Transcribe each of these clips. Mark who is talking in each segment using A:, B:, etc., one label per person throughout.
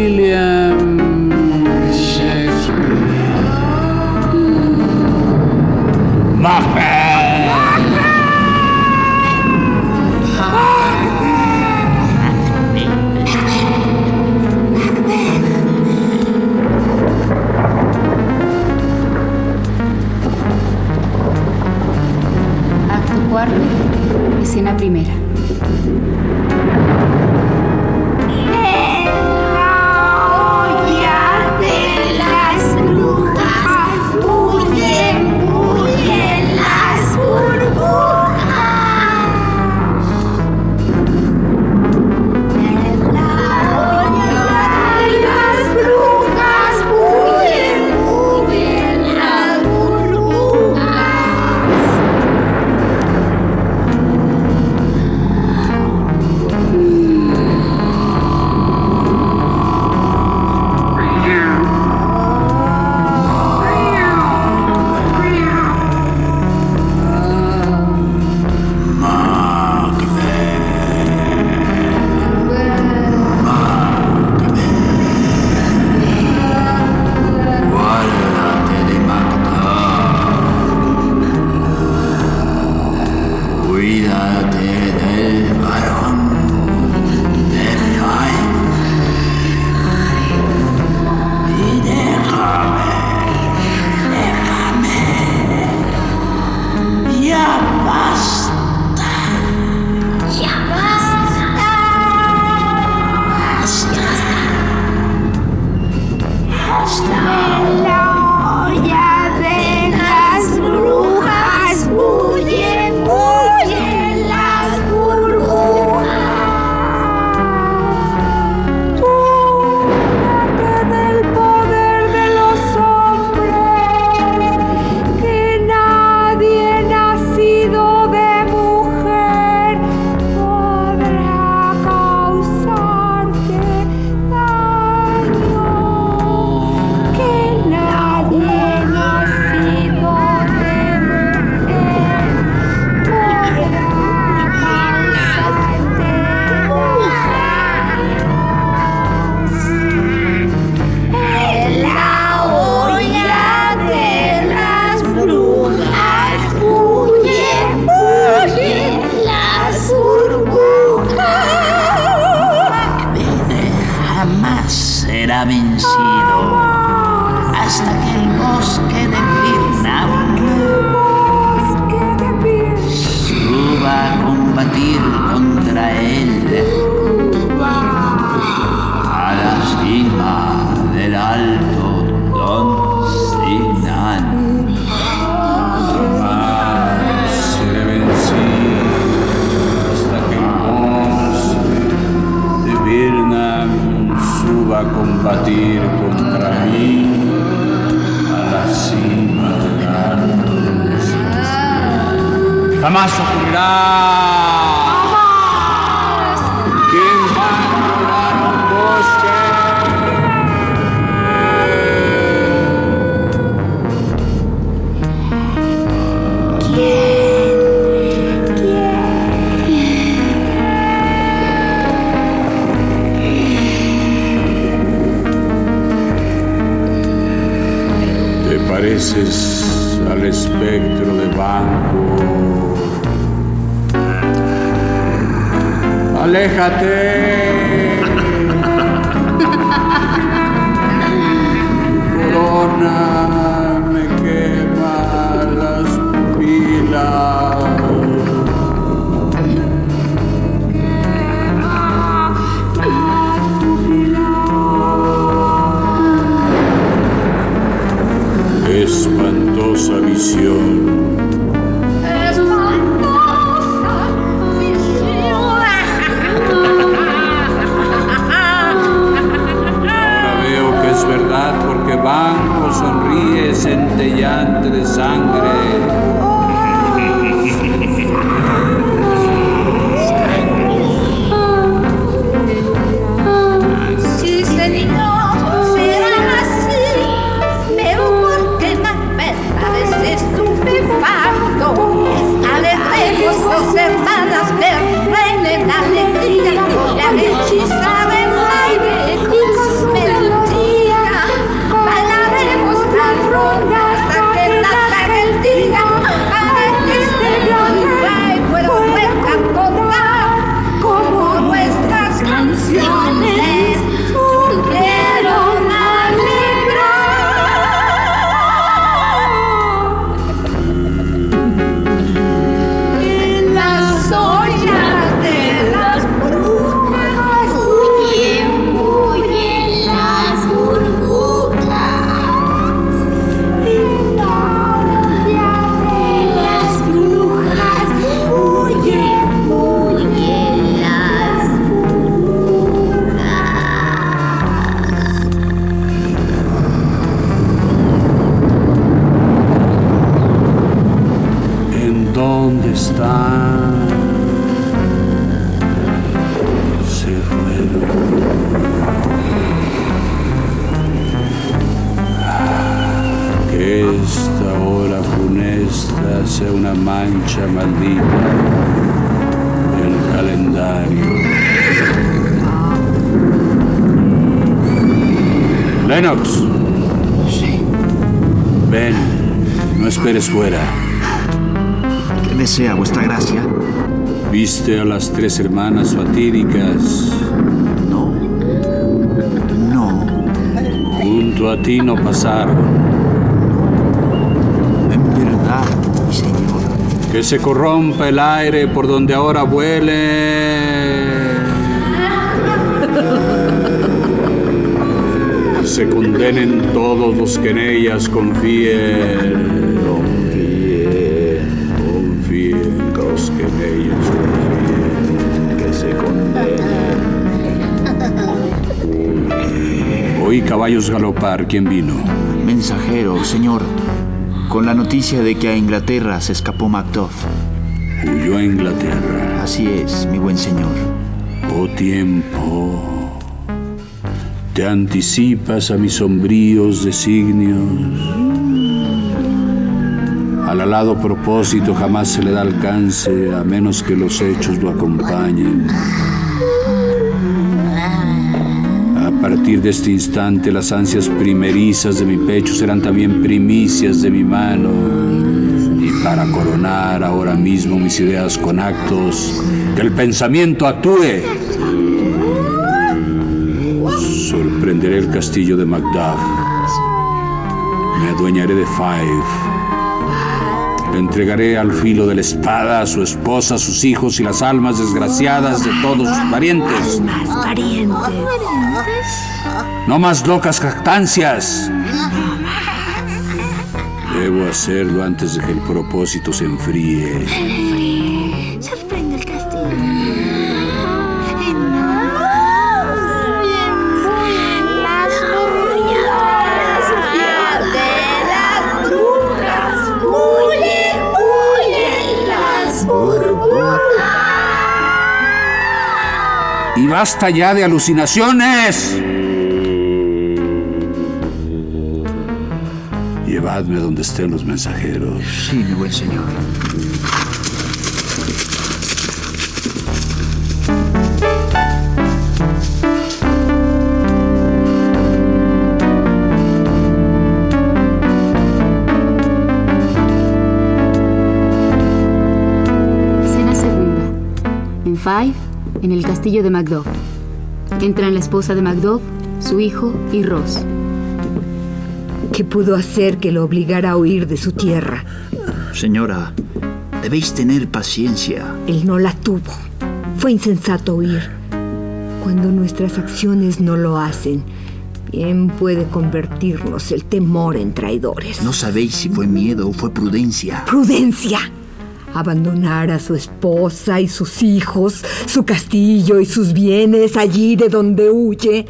A: família. pareces al espectro de banco. Aléjate.
B: Tu corona me quema las pupilas.
C: Espantosa visión.
B: Ahora veo que es verdad porque Banco sonríe centellante de sangre.
D: ¿Qué desea vuestra gracia?
B: ¿Viste a las tres hermanas fatídicas?
D: No. No.
B: Junto a ti no pasaron.
D: En verdad, mi señor.
B: Que se corrompa el aire por donde ahora vuele. Se condenen todos los que en ellas confíen. Los que en confíen.
D: que se condene.
B: Oí caballos galopar. ¿Quién vino?
D: Mensajero, señor. Con la noticia de que a Inglaterra se escapó Macduff.
B: Huyó a Inglaterra.
D: Así es, mi buen señor.
B: Oh tiempo, te anticipas a mis sombríos designios. Al alado propósito jamás se le da alcance a menos que los hechos lo acompañen. A partir de este instante las ansias primerizas de mi pecho serán también primicias de mi mano. Y para coronar ahora mismo mis ideas con actos, que el pensamiento actúe. Sorprenderé el castillo de Macduff. Me adueñaré de Five. Entregaré al filo de la espada a su esposa, a sus hijos y las almas desgraciadas de todos sus parientes. No más locas jactancias. Debo hacerlo antes de que el propósito se enfríe. Y basta ya de alucinaciones. Llevadme donde estén los mensajeros.
D: Sí, mi buen señor.
E: Escena segunda. En Five, en el castillo de Macduff. Entran la esposa de Macduff, su hijo y Ross.
F: ¿Qué pudo hacer que lo obligara a huir de su tierra?
D: Señora, debéis tener paciencia.
F: Él no la tuvo. Fue insensato huir. Cuando nuestras acciones no lo hacen, Bien puede convertirnos el temor en traidores.
D: No sabéis si fue miedo o fue prudencia.
F: ¡Prudencia! Abandonar a su esposa y sus hijos, su castillo y sus bienes allí de donde huye.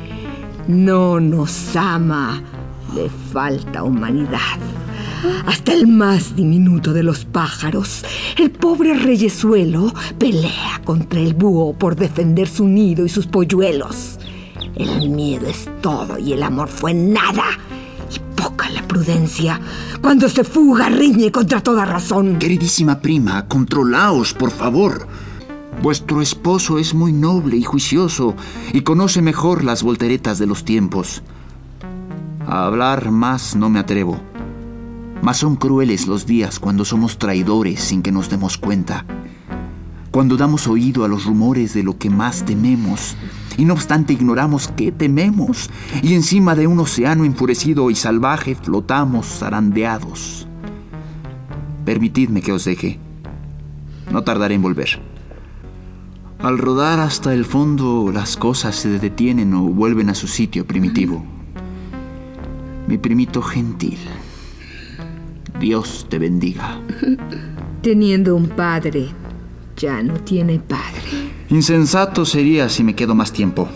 F: No nos ama. Le falta humanidad. Hasta el más diminuto de los pájaros, el pobre reyesuelo pelea contra el búho por defender su nido y sus polluelos. El miedo es todo y el amor fue nada. Prudencia. Cuando se fuga, riñe contra toda razón.
D: Queridísima prima, controlaos, por favor. Vuestro esposo es muy noble y juicioso y conoce mejor las volteretas de los tiempos. A hablar más no me atrevo. Mas son crueles los días cuando somos traidores sin que nos demos cuenta. Cuando damos oído a los rumores de lo que más tememos y no obstante ignoramos qué tememos y encima de un océano enfurecido y salvaje flotamos zarandeados. Permitidme que os deje. No tardaré en volver. Al rodar hasta el fondo las cosas se detienen o vuelven a su sitio primitivo. Mi primito gentil. Dios te bendiga.
F: Teniendo un padre, ya no tiene padre.
D: Insensato sería si me quedo más tiempo.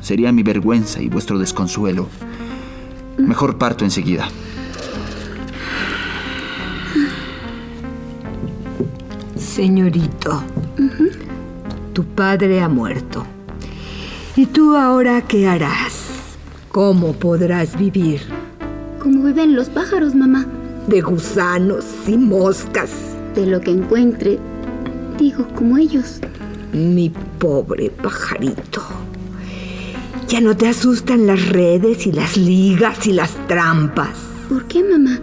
D: Sería mi vergüenza y vuestro desconsuelo. Mejor parto enseguida.
F: Señorito, tu padre ha muerto. ¿Y tú ahora qué harás? ¿Cómo podrás vivir?
E: Como viven los pájaros, mamá.
F: De gusanos y moscas.
E: De lo que encuentre, digo, como ellos.
F: Mi pobre pajarito. Ya no te asustan las redes y las ligas y las trampas.
E: ¿Por qué, mamá?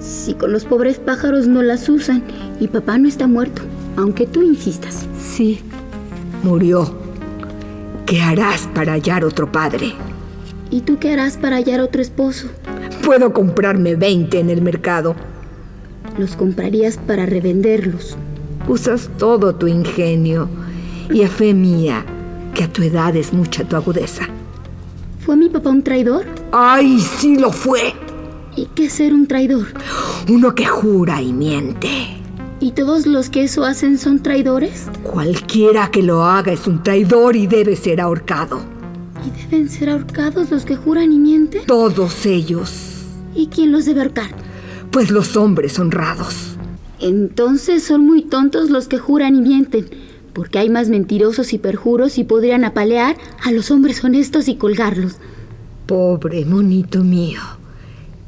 E: Si con los pobres pájaros no las usan y papá no está muerto, aunque tú insistas.
F: Sí, murió. ¿Qué harás para hallar otro padre?
E: ¿Y tú qué harás para hallar otro esposo?
F: Puedo comprarme 20 en el mercado.
E: Los comprarías para revenderlos.
F: Usas todo tu ingenio. Y a fe mía, que a tu edad es mucha tu agudeza.
E: ¿Fue mi papá un traidor?
F: ¡Ay, sí lo fue!
E: ¿Y qué es ser un traidor?
F: Uno que jura y miente.
E: ¿Y todos los que eso hacen son traidores?
F: Cualquiera que lo haga es un traidor y debe ser ahorcado.
E: ¿Y deben ser ahorcados los que juran y mienten?
F: Todos ellos.
E: ¿Y quién los debe ahorcar?
F: Pues los hombres honrados.
E: Entonces son muy tontos los que juran y mienten, porque hay más mentirosos y perjuros y podrían apalear a los hombres honestos y colgarlos.
F: Pobre monito mío,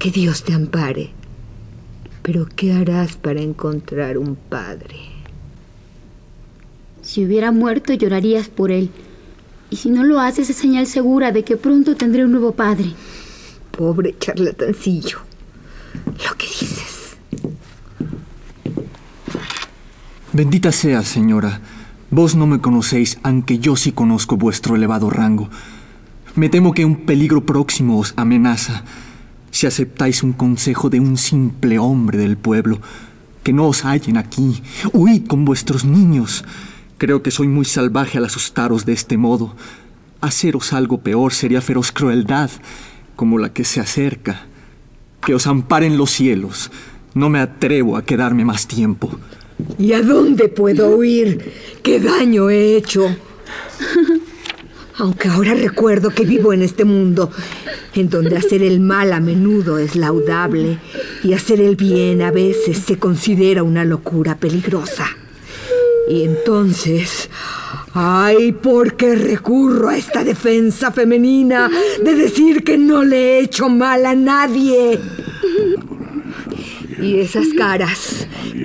F: que Dios te ampare. Pero ¿qué harás para encontrar un padre?
E: Si hubiera muerto llorarías por él. Y si no lo haces es señal segura de que pronto tendré un nuevo padre.
F: Pobre charlatancillo. Lo que dices.
G: Bendita sea, señora. Vos no me conocéis, aunque yo sí conozco vuestro elevado rango. Me temo que un peligro próximo os amenaza. Si aceptáis un consejo de un simple hombre del pueblo, que no os hallen aquí, huid con vuestros niños. Creo que soy muy salvaje al asustaros de este modo. Haceros algo peor sería feroz crueldad, como la que se acerca. Que os amparen los cielos. No me atrevo a quedarme más tiempo.
F: ¿Y a dónde puedo huir? ¿Qué daño he hecho? Aunque ahora recuerdo que vivo en este mundo, en donde hacer el mal a menudo es laudable y hacer el bien a veces se considera una locura peligrosa. Y entonces, ay, ¿por qué recurro a esta defensa femenina de decir que no le he hecho mal a nadie? ¿Y esas caras?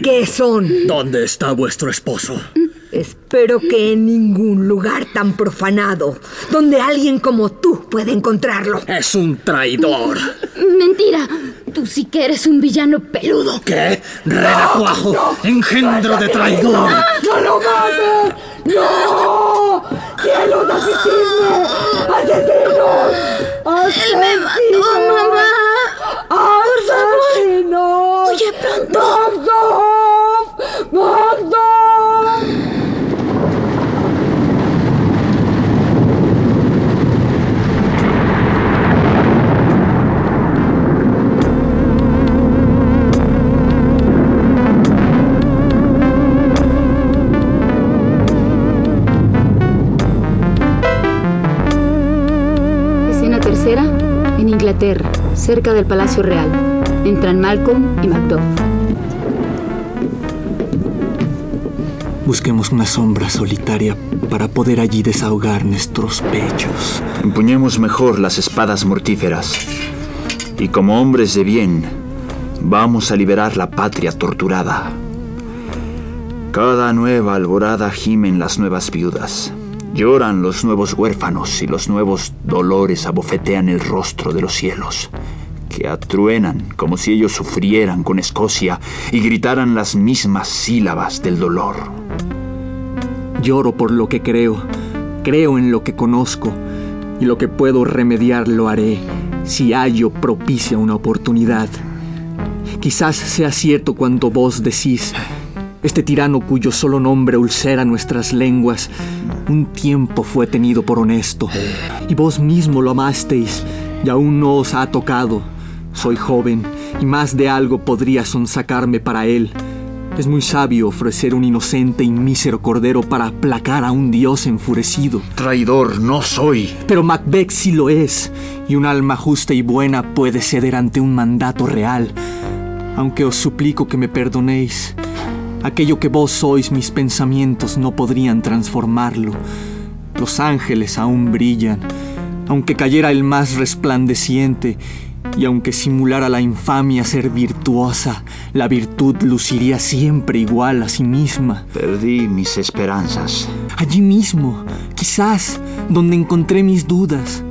F: ¿Qué son?
G: ¿Dónde está vuestro esposo?
F: Espero que en ningún lugar tan profanado, donde alguien como tú puede encontrarlo.
G: Es un traidor.
E: Mentira. Tú sí que eres un villano peludo.
G: ¿Qué? Renacuajo, engendro de traidor.
F: ¡No lo mates! ¡No! ¡Cielos, asistidme! ¡Asesinos!
E: Él me mató, mamá. Inglaterra, cerca del Palacio Real. Entran Malcolm y Macduff.
G: Busquemos una sombra solitaria para poder allí desahogar nuestros pechos.
D: Empuñemos mejor las espadas mortíferas. Y como hombres de bien, vamos a liberar la patria torturada. Cada nueva alborada gimen las nuevas viudas. Lloran los nuevos huérfanos y los nuevos dolores abofetean el rostro de los cielos, que atruenan como si ellos sufrieran con Escocia y gritaran las mismas sílabas del dolor.
G: Lloro por lo que creo, creo en lo que conozco, y lo que puedo remediar lo haré si hallo propicia una oportunidad. Quizás sea cierto cuando vos decís, este tirano cuyo solo nombre ulcera nuestras lenguas, un tiempo fue tenido por honesto, y vos mismo lo amasteis, y aún no os ha tocado. Soy joven, y más de algo podría sonsacarme para él. Es muy sabio ofrecer un inocente y mísero cordero para aplacar a un dios enfurecido.
D: Traidor no soy.
G: Pero Macbeth sí lo es, y un alma justa y buena puede ceder ante un mandato real. Aunque os suplico que me perdonéis, aquello que vos sois mis pensamientos no podrían transformarlo. Los ángeles aún brillan, aunque cayera el más resplandeciente, y aunque simulara la infamia ser virtuosa, la virtud luciría siempre igual a sí misma.
D: Perdí mis esperanzas.
G: Allí mismo, quizás, donde encontré mis dudas.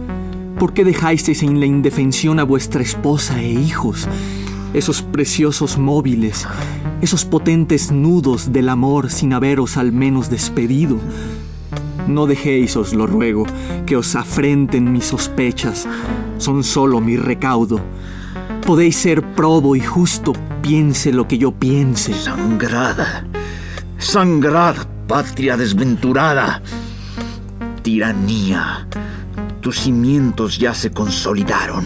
G: ¿Por qué dejasteis en la indefensión a vuestra esposa e hijos? Esos preciosos móviles, esos potentes nudos del amor sin haberos al menos despedido. No dejéis, os lo ruego, que os afrenten mis sospechas. Son solo mi recaudo. Podéis ser probo y justo, piense lo que yo piense.
D: Sangrada. Sangrada, patria desventurada. Tiranía. Tus cimientos ya se consolidaron,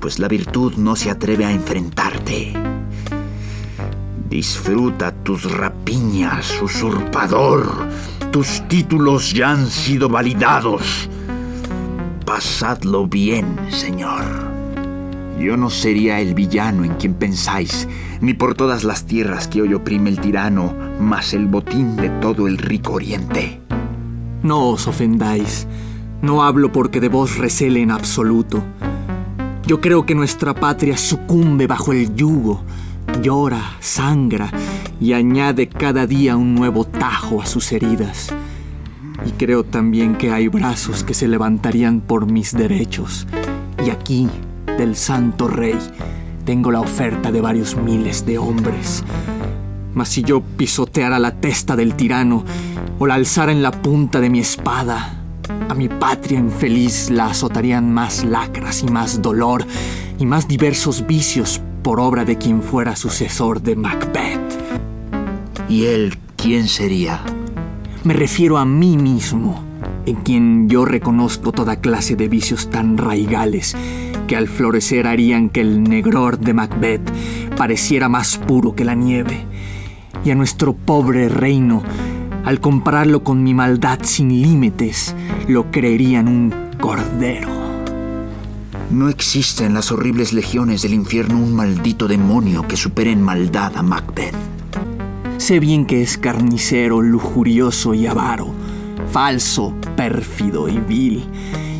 D: pues la virtud no se atreve a enfrentarte. Disfruta tus rapiñas, usurpador. Tus títulos ya han sido validados. Pasadlo bien, señor. Yo no sería el villano en quien pensáis, ni por todas las tierras que hoy oprime el tirano, más el botín de todo el rico oriente.
G: No os ofendáis. No hablo porque de vos recele en absoluto. Yo creo que nuestra patria sucumbe bajo el yugo, llora, sangra y añade cada día un nuevo tajo a sus heridas. Y creo también que hay brazos que se levantarían por mis derechos. Y aquí, del Santo Rey, tengo la oferta de varios miles de hombres. Mas si yo pisoteara la testa del tirano o la alzara en la punta de mi espada, a mi patria infeliz la azotarían más lacras y más dolor y más diversos vicios por obra de quien fuera sucesor de Macbeth.
D: ¿Y él quién sería?
G: Me refiero a mí mismo, en quien yo reconozco toda clase de vicios tan raigales que al florecer harían que el negror de Macbeth pareciera más puro que la nieve. Y a nuestro pobre reino, al compararlo con mi maldad sin límites, lo creerían un cordero.
D: No existe en las horribles legiones del infierno un maldito demonio que supere en maldad a Macbeth.
G: Sé bien que es carnicero, lujurioso y avaro, falso, pérfido y vil,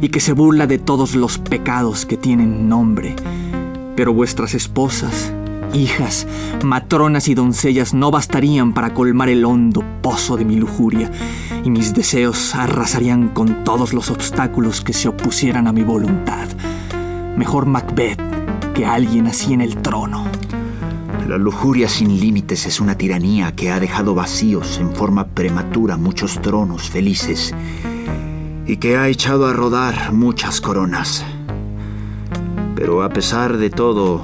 G: y que se burla de todos los pecados que tienen nombre. Pero vuestras esposas, hijas, matronas y doncellas no bastarían para colmar el hondo pozo de mi lujuria, y mis deseos arrasarían con todos los obstáculos que se opusieran a mi voluntad. Mejor Macbeth que alguien así en el trono.
D: La lujuria sin límites es una tiranía que ha dejado vacíos en forma prematura muchos tronos felices y que ha echado a rodar muchas coronas. Pero a pesar de todo,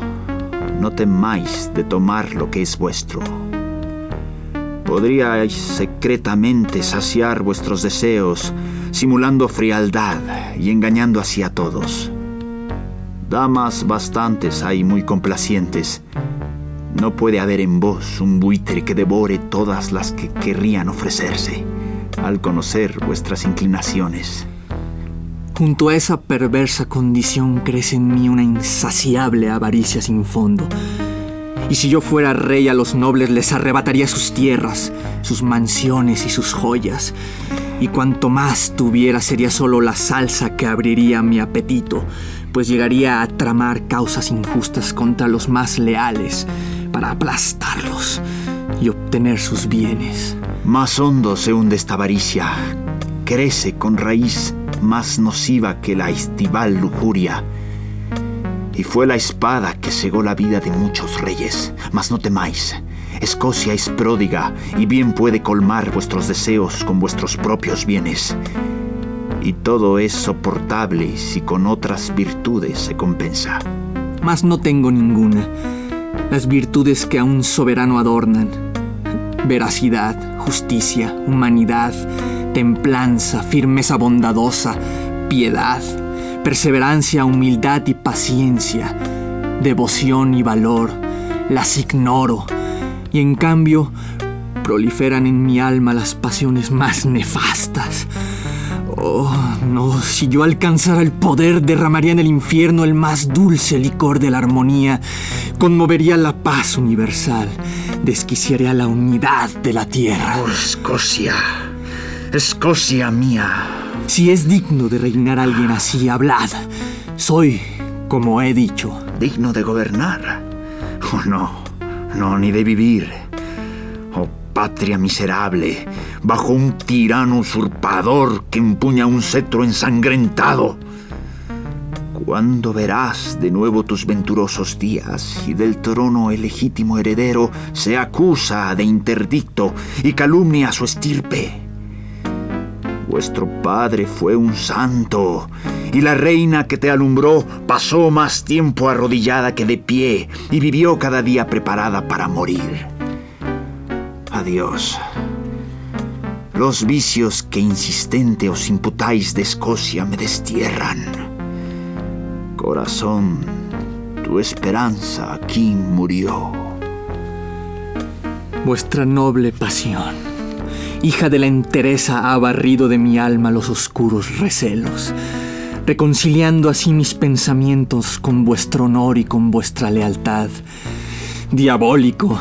D: no temáis de tomar lo que es vuestro. Podríais secretamente saciar vuestros deseos, simulando frialdad y engañando así a todos. Damas bastantes hay muy complacientes. No puede haber en vos un buitre que devore todas las que querrían ofrecerse al conocer vuestras inclinaciones.
G: junto a esa perversa condición crece en mí una insaciable avaricia sin fondo. Y si yo fuera rey a los nobles les arrebataría sus tierras, sus mansiones y sus joyas. Y cuanto más tuviera sería solo la salsa que abriría mi apetito, pues llegaría a tramar causas injustas contra los más leales para aplastarlos y obtener sus bienes.
D: Más hondo se hunde esta avaricia. Crece con raíz más nociva que la estival lujuria. Y fue la espada que cegó la vida de muchos reyes. Mas no temáis. Escocia es pródiga y bien puede colmar vuestros deseos con vuestros propios bienes. Y todo es soportable si con otras virtudes se compensa.
G: Mas no tengo ninguna. Las virtudes que a un soberano adornan. Veracidad, justicia, humanidad, templanza, firmeza bondadosa, piedad, perseverancia, humildad y paciencia, devoción y valor, las ignoro, y en cambio proliferan en mi alma las pasiones más nefastas. Oh, no, si yo alcanzara el poder, derramaría en el infierno el más dulce licor de la armonía, conmovería la paz universal, desquiciaría la unidad de la tierra.
D: Oh, Escocia, Escocia mía.
G: Si es digno de reinar alguien así, hablad. Soy, como he dicho.
D: ¿Digno de gobernar? Oh, no, no, ni de vivir. Patria miserable, bajo un tirano usurpador que empuña un cetro ensangrentado. ¿Cuándo verás de nuevo tus venturosos días y del trono el legítimo heredero se acusa de interdicto y calumnia su estirpe? Vuestro padre fue un santo, y la reina que te alumbró pasó más tiempo arrodillada que de pie, y vivió cada día preparada para morir. Adiós. Los vicios que insistente os imputáis de Escocia me destierran. Corazón, tu esperanza aquí murió.
G: Vuestra noble pasión, hija de la entereza, ha barrido de mi alma los oscuros recelos, reconciliando así mis pensamientos con vuestro honor y con vuestra lealtad. Diabólico,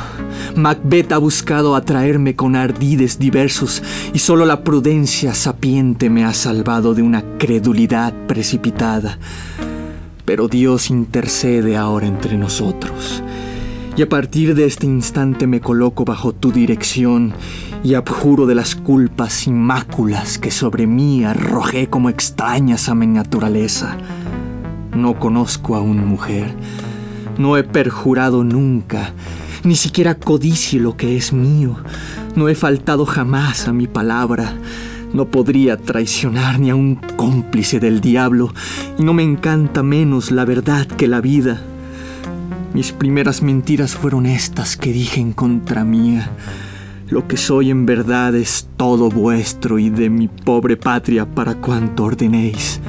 G: Macbeth ha buscado atraerme con ardides diversos y solo la prudencia sapiente me ha salvado de una credulidad precipitada. Pero Dios intercede ahora entre nosotros. Y a partir de este instante me coloco bajo tu dirección y abjuro de las culpas y que sobre mí arrojé como extrañas a mi naturaleza. No conozco a una mujer, no he perjurado nunca, ni siquiera codicio lo que es mío, no he faltado jamás a mi palabra, no podría traicionar ni a un cómplice del diablo, y no me encanta menos la verdad que la vida. Mis primeras mentiras fueron estas que dije en contra mía. Lo que soy en verdad es todo vuestro y de mi pobre patria para cuanto ordenéis.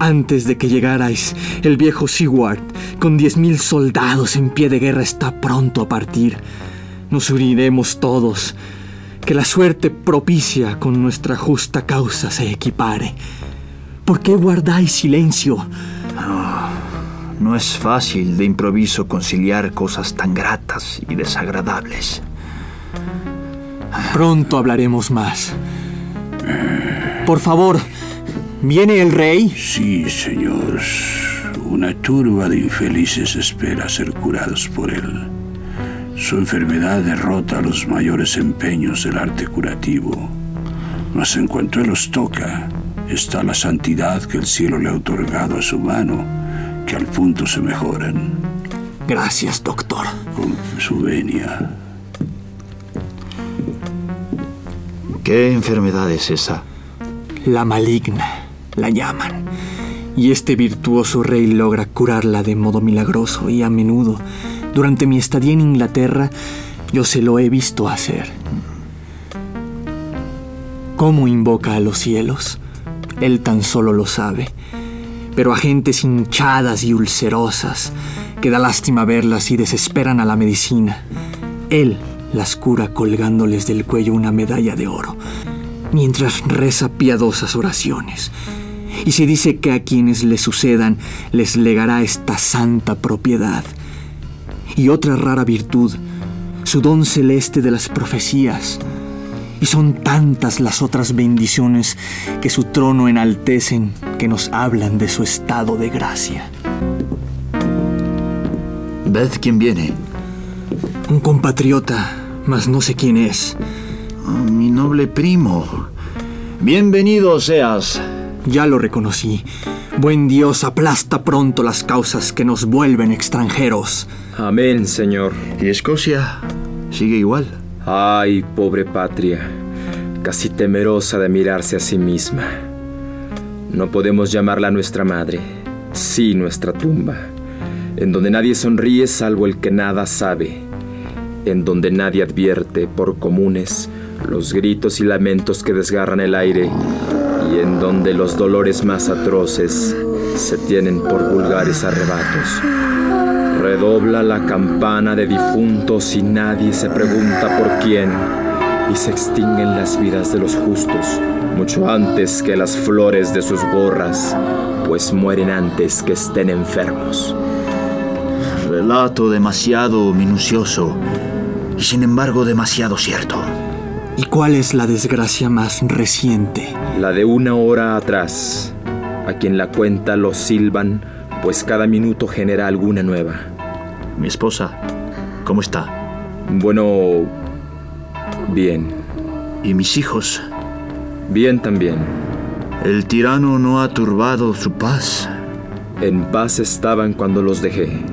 G: Antes de que llegarais, el viejo Seward, con diez mil soldados en pie de guerra, está pronto a partir. Nos uniremos todos. Que la suerte propicia con nuestra justa causa se equipare. ¿Por qué guardáis silencio?
D: No es fácil de improviso conciliar cosas tan gratas y desagradables.
G: Pronto hablaremos más. Por favor, ¿viene el rey?
B: Sí, señor. Una turba de infelices espera ser curados por él. Su enfermedad derrota los mayores empeños del arte curativo. Mas en cuanto él los toca, está la santidad que el cielo le ha otorgado a su mano, que al punto se mejoran
G: Gracias, doctor.
B: con su venia.
D: ¿Qué enfermedad es esa?
G: La maligna, la llaman. Y este virtuoso rey logra curarla de modo milagroso y a menudo, durante mi estadía en Inglaterra, yo se lo he visto hacer. ¿Cómo invoca a los cielos? Él tan solo lo sabe. Pero a gentes hinchadas y ulcerosas, que da lástima verlas y desesperan a la medicina, él las cura colgándoles del cuello una medalla de oro, mientras reza piadosas oraciones. Y se dice que a quienes le sucedan les legará esta santa propiedad. Y otra rara virtud, su don celeste de las profecías. Y son tantas las otras bendiciones que su trono enaltecen que nos hablan de su estado de gracia.
D: Ved quién viene.
G: Un compatriota, mas no sé quién es.
D: Oh, mi noble primo. Bienvenido seas.
G: Ya lo reconocí. Buen Dios aplasta pronto las causas que nos vuelven extranjeros.
H: Amén, Señor.
D: ¿Y Escocia sigue igual?
H: Ay, pobre patria, casi temerosa de mirarse a sí misma. No podemos llamarla nuestra madre, sí nuestra tumba, en donde nadie sonríe salvo el que nada sabe, en donde nadie advierte por comunes los gritos y lamentos que desgarran el aire y en donde los dolores más atroces se tienen por vulgares arrebatos. Redobla la campana de difuntos y nadie se pregunta por quién y se extinguen las vidas de los justos mucho antes que las flores de sus gorras, pues mueren antes que estén enfermos.
D: Relato demasiado minucioso y sin embargo demasiado cierto.
G: ¿Y cuál es la desgracia más reciente?
H: La de una hora atrás. A quien la cuenta lo silban, pues cada minuto genera alguna nueva.
D: Mi esposa, ¿cómo está?
H: Bueno, bien.
D: ¿Y mis hijos?
H: Bien también.
D: El tirano no ha turbado su paz.
H: En paz estaban cuando los dejé.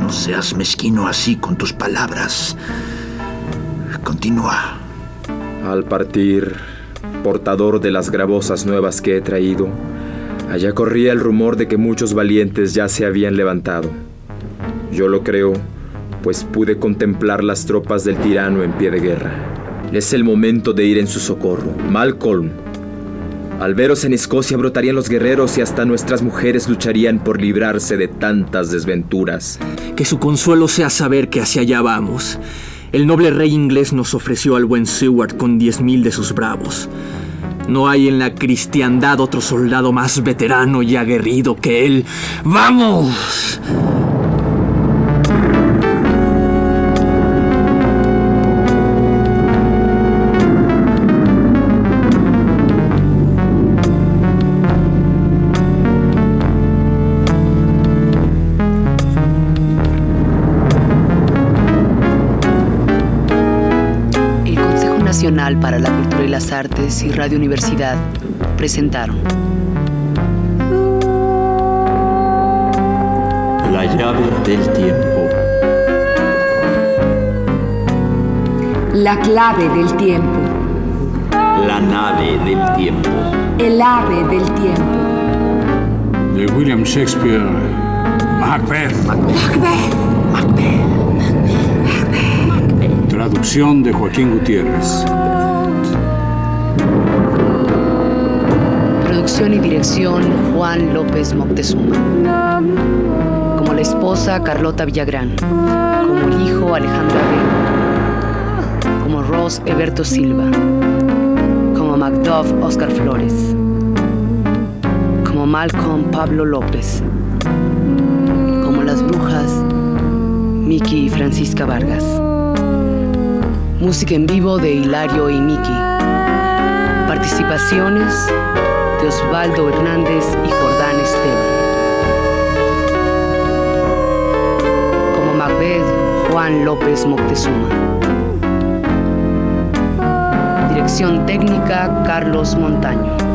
D: No seas mezquino así con tus palabras. Continúa.
H: Al partir, portador de las gravosas nuevas que he traído, allá corría el rumor de que muchos valientes ya se habían levantado. Yo lo creo, pues pude contemplar las tropas del tirano en pie de guerra. Es el momento de ir en su socorro. Malcolm. Al veros en Escocia brotarían los guerreros y hasta nuestras mujeres lucharían por librarse de tantas desventuras.
G: Que su consuelo sea saber que hacia allá vamos. El noble rey inglés nos ofreció al buen Seward con diez mil de sus bravos. No hay en la cristiandad otro soldado más veterano y aguerrido que él. ¡Vamos!
I: Nacional para la Cultura y las Artes y Radio Universidad presentaron
J: La llave del tiempo.
F: La clave del tiempo.
J: La nave del tiempo.
F: El ave del tiempo.
B: De William Shakespeare, Macbeth. Traducción de Joaquín Gutiérrez.
I: Producción y dirección Juan López Moctezuma. Como la esposa Carlota Villagrán. Como el hijo Alejandro Abel. Como Ross Eberto Silva. Como Macduff Oscar Flores. Como Malcolm Pablo López. Como las brujas Miki y Francisca Vargas. Música en vivo de Hilario y Miki. Participaciones de Osvaldo Hernández y Jordán Esteban. Como Macbeth, Juan López Moctezuma. Dirección técnica, Carlos Montaño.